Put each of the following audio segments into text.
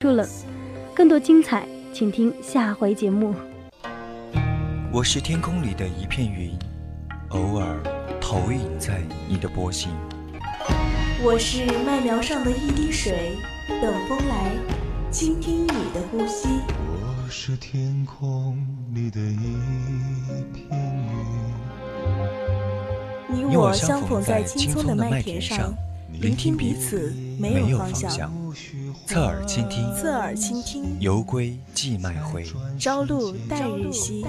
住了，更多精彩，请听下回节目。我是天空里的一片云，偶尔投影在你的波心。我是麦苗上的一滴水，等风来，倾听你的呼吸。我是天空里的一片云，你我相逢在青葱的麦田上，聆听彼此，没有方向。侧耳倾听，侧耳倾听，犹归寄麦回，朝露待日晞。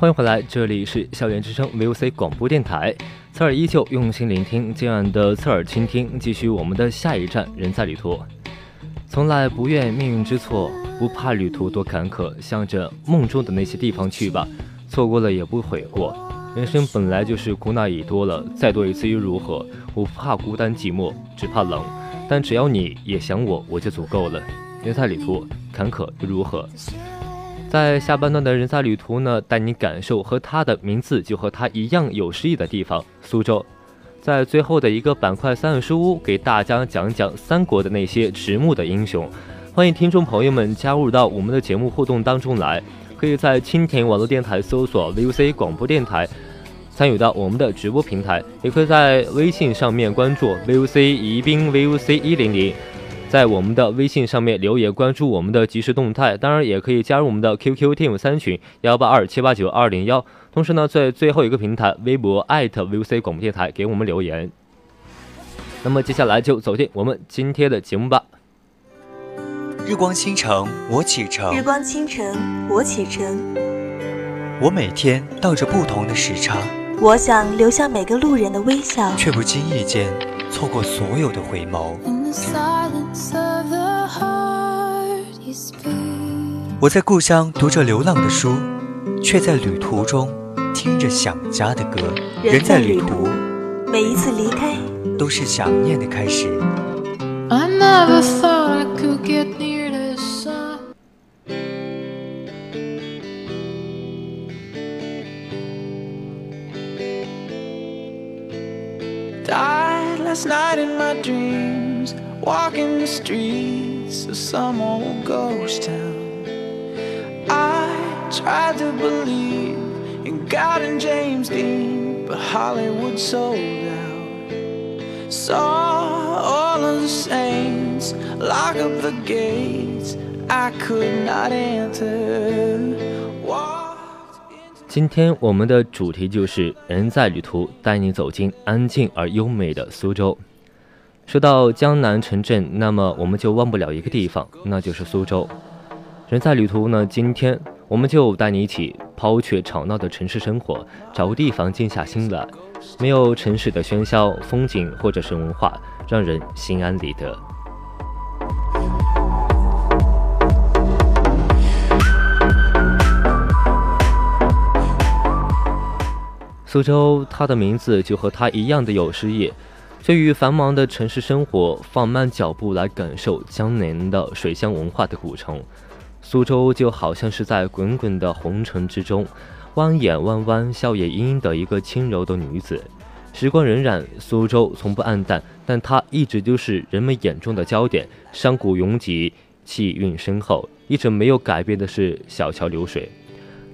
欢迎回来，这里是校园之声 VOC 广播电台。侧耳依旧用心聆听，今晚的侧耳倾听，继续我们的下一站，人在旅途。从来不怨命运之错，不怕旅途多坎坷，向着梦中的那些地方去吧。错过了也不悔过，人生本来就是苦恼已多了，再多一次又如何？我不怕孤单寂寞，只怕冷。但只要你也想我，我就足够了。人在旅途，坎坷又如何？在下半段的人在旅途呢，带你感受和他的名字就和他一样有诗意的地方——苏州。在最后的一个板块三味书屋，给大家讲讲三国的那些迟暮的英雄。欢迎听众朋友们加入到我们的节目互动当中来，可以在蜻蜓网络电台搜索 VOC 广播电台，参与到我们的直播平台，也可以在微信上面关注 VOC 宜宾 VOC 一零零。在我们的微信上面留言，关注我们的即时动态，当然也可以加入我们的 QQ Team 三群幺八二七八九二零幺。同时呢，在最后一个平台微博艾特 VOC 广播电台给我们留言。那么接下来就走进我们今天的节目吧。日光倾城，我启程。日光倾城，我启程。我每天倒着不同的时差。我想留下每个路人的微笑，却不经意间错过所有的回眸。我在故乡读着流浪的书，却在旅途中听着想家的歌。人在旅途，每一次离开都是想念的开始。walking the streets of some old ghost town. I tried to believe in God and James Dean, but Hollywood sold out. Saw all of the saints lock up the gates I could not enter. 今天我们的主题就是人在旅途，带你走进安静而优美的苏州。 说到江南城镇，那么我们就忘不了一个地方，那就是苏州。人在旅途呢，今天我们就带你一起抛却吵闹的城市生活，找个地方静下心来，没有城市的喧嚣、风景或者是文化，让人心安理得。苏州，它的名字就和它一样的有诗意。对于繁忙的城市生活，放慢脚步来感受江南的水乡文化的古城，苏州就好像是在滚滚的红尘之中，弯眼弯弯、笑靥盈盈的一个轻柔的女子。时光荏苒，苏州从不黯淡，但它一直都是人们眼中的焦点。山谷拥挤，气韵深厚，一直没有改变的是小桥流水，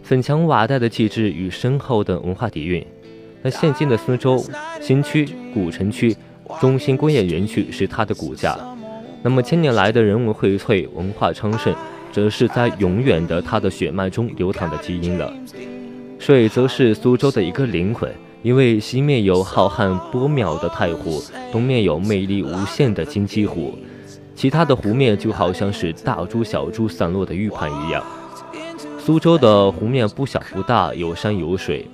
粉墙瓦带的气质与深厚的文化底蕴。那现今的苏州新区、古城区、中心工业园区是它的骨架，那么千年来的人文荟萃、文化昌盛，则是在永远的它的血脉中流淌的基因了。水则是苏州的一个灵魂，因为西面有浩瀚波渺的太湖，东面有魅力无限的金鸡湖，其他的湖面就好像是大珠小珠散落的玉盘一样。苏州的湖面不小不大，有山有水。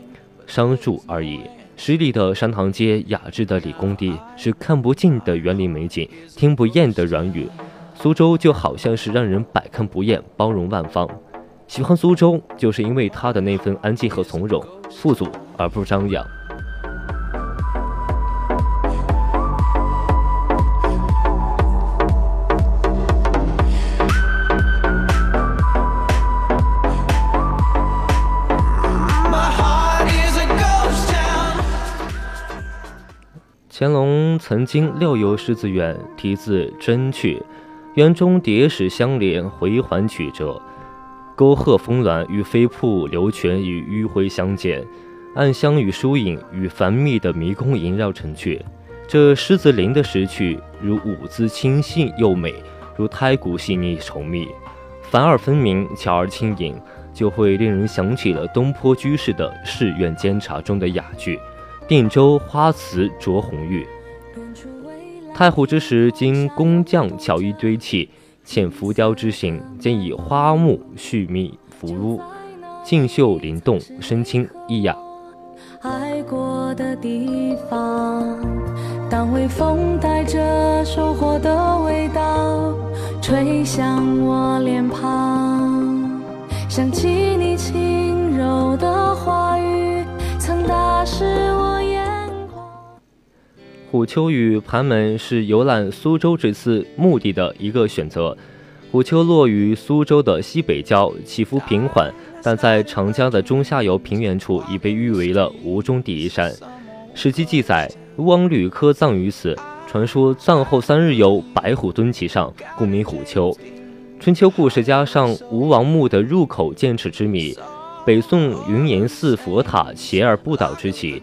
商住而已。十里的山塘街，雅致的理工地，是看不尽的园林美景，听不厌的软语。苏州就好像是让人百看不厌，包容万方。喜欢苏州，就是因为它的那份安静和从容，富足而不张扬。乾隆曾经六游狮子园，题字真趣，园中叠石相连，回环曲折，沟壑峰峦与飞瀑流泉与迂回相间，暗香与疏影与繁密的迷宫萦绕成趣。这狮子林的石趣，如舞姿清细又美，如胎骨细腻稠密，繁而分明，巧而轻盈，就会令人想起了东坡居士的《寺院监察》中的雅句：“定州花瓷着红玉。”太湖之石经工匠巧艺堆砌，嵌浮雕之形，兼以花木絮密浮污，静秀灵动，深清逸雅。爱过的地方。当微风带着收获的味道吹向我脸庞，想起你轻柔的虎丘与盘门是游览苏州这次目的的一个选择。虎丘落于苏州的西北郊，起伏平缓，但在长江的中下游平原处已被誉为了吴中第一山。史记记载。汪吕科葬于此，传说葬后三日有白虎蹲其上，故名虎丘。春秋故事加上吴王墓的入口剑齿之谜，北宋云岩寺佛塔斜而不倒之奇，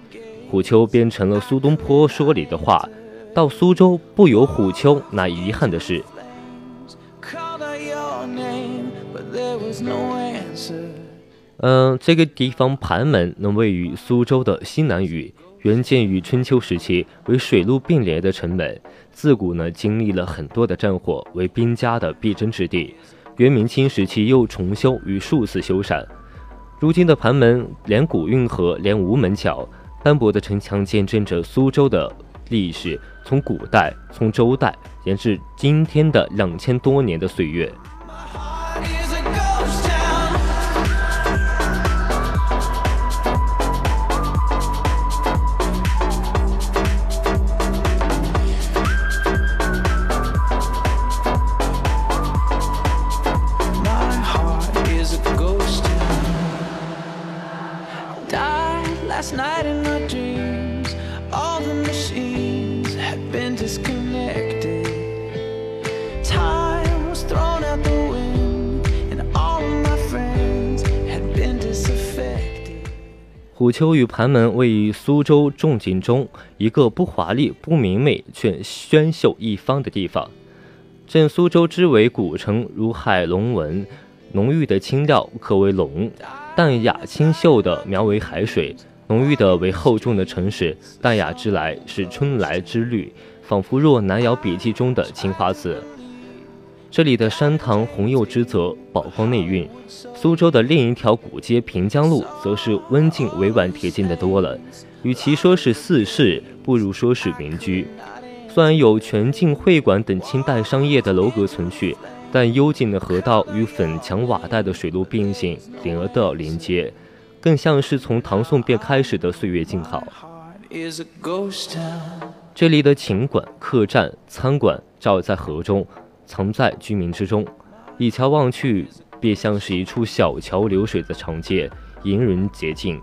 虎丘编成了苏东坡说里的话：“到苏州不游虎丘，那遗憾的是。”嗯，这个地方盘门能位于苏州的西南隅。原建于春秋时期，为水陆并联的城门，自古呢经历了很多的战火，为兵家的必争之地。元明清时期又重修与数次修缮。如今的盘门连古运河，连吴门桥，斑驳的城墙见证着苏州的历史，从古代，从周代，延至今天的两千多年的岁月。虎丘与盘门位于苏州众景中一个不华丽、不明媚却轩秀一方的地方。镇苏州之为古城，如海龙纹，浓郁的青调可为龙；淡雅清秀的描为海水，浓郁的为厚重的城市。淡雅之来是春来之绿，仿佛若南窑笔记中的青花瓷。这里的山塘红釉之泽，宝光内蕴。苏州的另一条古街平江路，则是温静委婉贴近的多了。与其说是四市，不如说是民居。虽然有全境会馆等清代商业的楼阁存续，但幽静的河道与粉墙瓦带的水路并行，连而道连接，更像是从唐宋便开始的岁月静好。这里的琴馆、客栈、餐馆，照在河中。藏在居民之中，一桥望去，便像是一处小桥流水的长街，引人洁净。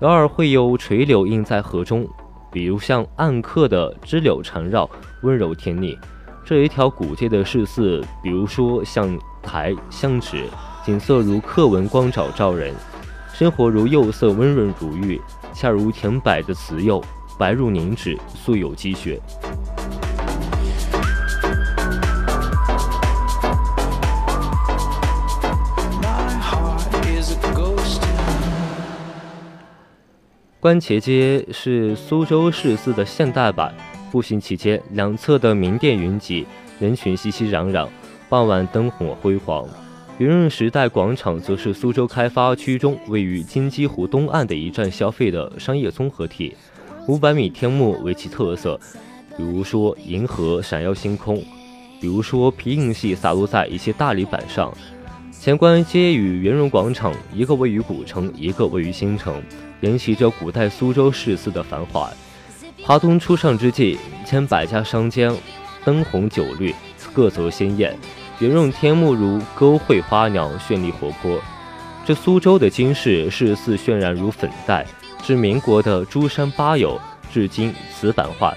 偶尔会有垂柳映在河中，比如像暗刻的枝柳缠绕，温柔甜腻。这一条古街的市寺，比如说像台香纸，景色如刻纹光照照人，生活如釉色温润如玉，恰如甜柏的瓷釉，白如凝脂，素有积雪。观前街是苏州市寺的现代版。步行期间，两侧的名店云集，人群熙熙攘攘。傍晚灯火辉煌。圆润时代广场则是苏州开发区中位于金鸡湖东岸的一站消费的商业综合体。五百米天幕为其特色，比如说银河闪耀星空，比如说皮影戏洒落在一些大理板上。前关街与圆润广场，一个位于古城，一个位于新城。沿袭着古代苏州市肆的繁华。华东初上之际，千百家商家灯红酒绿，各色鲜艳，圆润天幕如勾绘花鸟，绚丽活泼。这苏州的金饰市寺渲染如粉黛，至民国的珠山八友，至今瓷版画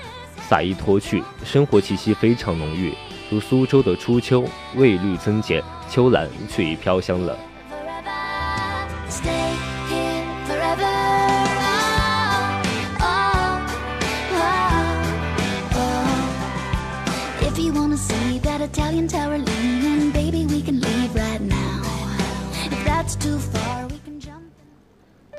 洒意脱去，生活气息非常浓郁，如苏州的初秋，蔚绿增减，秋兰却已飘香了。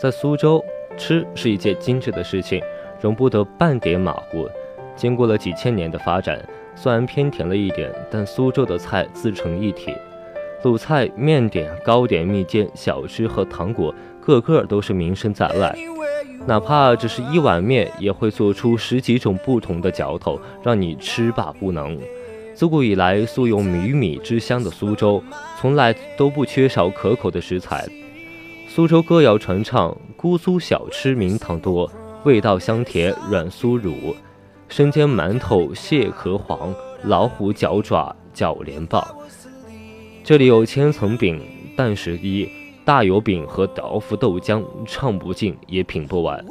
在苏州，吃是一件精致的事情，容不得半点马虎。经过了几千年的发展，虽然偏甜了一点，但苏州的菜自成一体。鲁菜、面点、糕点、蜜饯、小吃和糖果，个个都是名声在外。哪怕只是一碗面，也会做出十几种不同的嚼头，让你吃罢不能。自古以来，素有“米米之乡”的苏州，从来都不缺少可口的食材。苏州歌谣传唱，姑苏小吃名堂多，味道香甜，软酥乳，生煎馒头蟹壳黄，老虎脚爪饺连棒。这里有千层饼、蛋十一、大油饼和豆腐豆浆，唱不尽也品不完。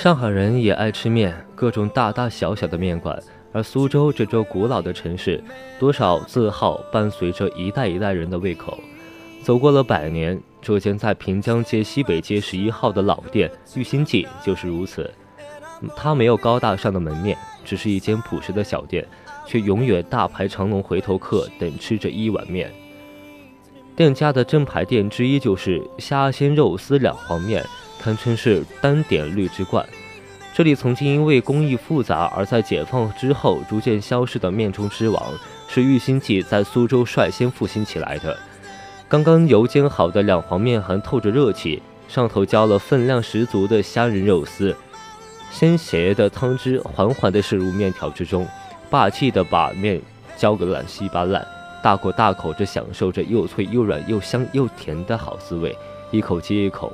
上海人也爱吃面，各种大大小小的面馆。而苏州这座古老的城市，多少字号伴随着一代一代人的胃口。走过了百年，这间在平江街西北街十一号的老店玉心记就是如此。它没有高大上的门面，只是一间朴实的小店，却永远大排长龙，回头客等吃着一碗面。店家的正牌店之一就是虾鲜肉丝两黄面。堪称是单点绿之冠。这里曾经因为工艺复杂而在解放之后逐渐消失的面中之王，是玉兴记在苏州率先复兴起来的。刚刚油煎好的两黄面还透着热气，上头浇了分量十足的虾仁肉丝，鲜咸的汤汁缓缓地渗入面条之中，霸气地把面浇个烂稀巴烂。大口大口地享受着又脆又软又香又甜的好滋味，一口接一口。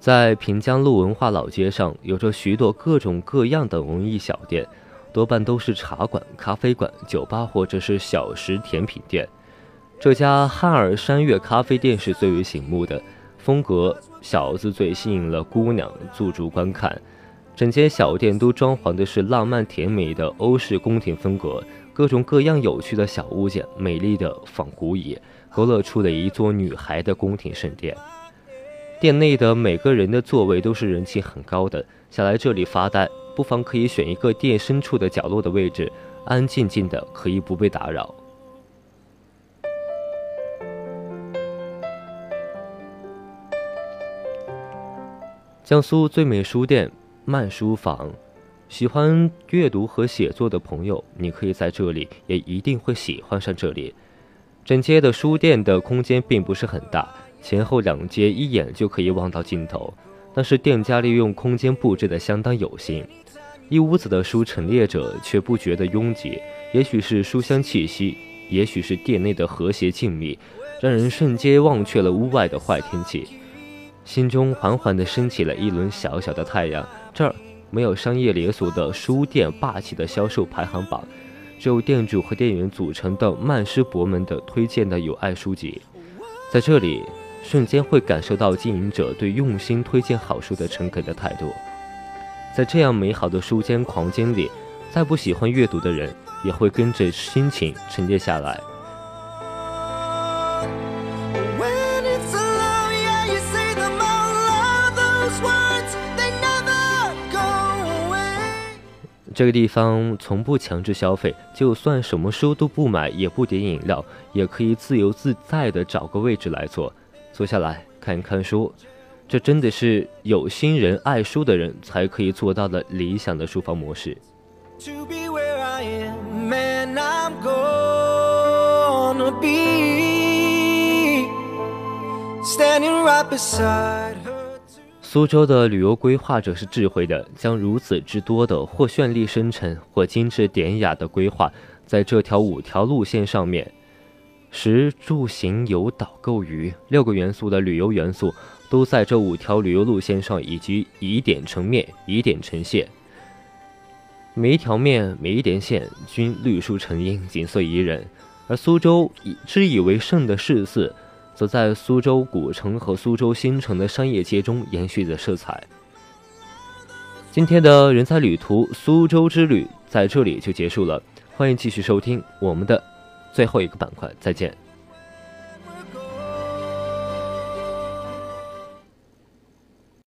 在平江路文化老街上，有着许多各种各样的文艺小店，多半都是茶馆、咖啡馆、酒吧或者是小食甜品店。这家汉尔山月咖啡店是最为醒目的，风格小字最吸引了姑娘驻足观看。整间小店都装潢的是浪漫甜美的欧式宫廷风格，各种各样有趣的小物件，美丽的仿古椅，勾勒出了一座女孩的宫廷圣殿。殿内的每个人的座位都是人气很高的，想来这里发呆，不妨可以选一个殿深处的角落的位置，安安静静的，可以不被打扰。江苏最美书店慢书房，喜欢阅读和写作的朋友，你可以在这里，也一定会喜欢上这里。整街的书店的空间并不是很大。前后两街一眼就可以望到尽头，但是店家利用空间布置的相当有心，一屋子的书陈列着，却不觉得拥挤。也许是书香气息，也许是店内的和谐静谧，让人瞬间忘却了屋外的坏天气，心中缓缓地升起了一轮小小的太阳。这儿没有商业连锁的书店霸气的销售排行榜，只有店主和店员组成的曼施博们的推荐的有爱书籍，在这里。瞬间会感受到经营者对用心推荐好书的诚恳的态度，在这样美好的书间狂间里，再不喜欢阅读的人也会跟着心情沉淀下来。这个地方从不强制消费，就算什么书都不买，也不点饮料，也可以自由自在的找个位置来坐。坐下来看一看书，这真的是有心人、爱书的人才可以做到的理想的书房模式。Standing right beside. 苏州的旅游规划者是智慧的，将如此之多的或绚丽深沉、或精致典雅的规划，在这条五条路线上面，食住行游导购娱六个元素的旅游元素，都在这五条旅游路线上，以及以点成面，以点成线。每一条面，每一点线，均绿树成荫，景色宜人。而苏州以之以为盛的市寺。则在苏州古城和苏州新城的商业街中延续着色彩。今天的人才旅途苏州之旅在这里就结束了，欢迎继续收听我们的最后一个板块，再见。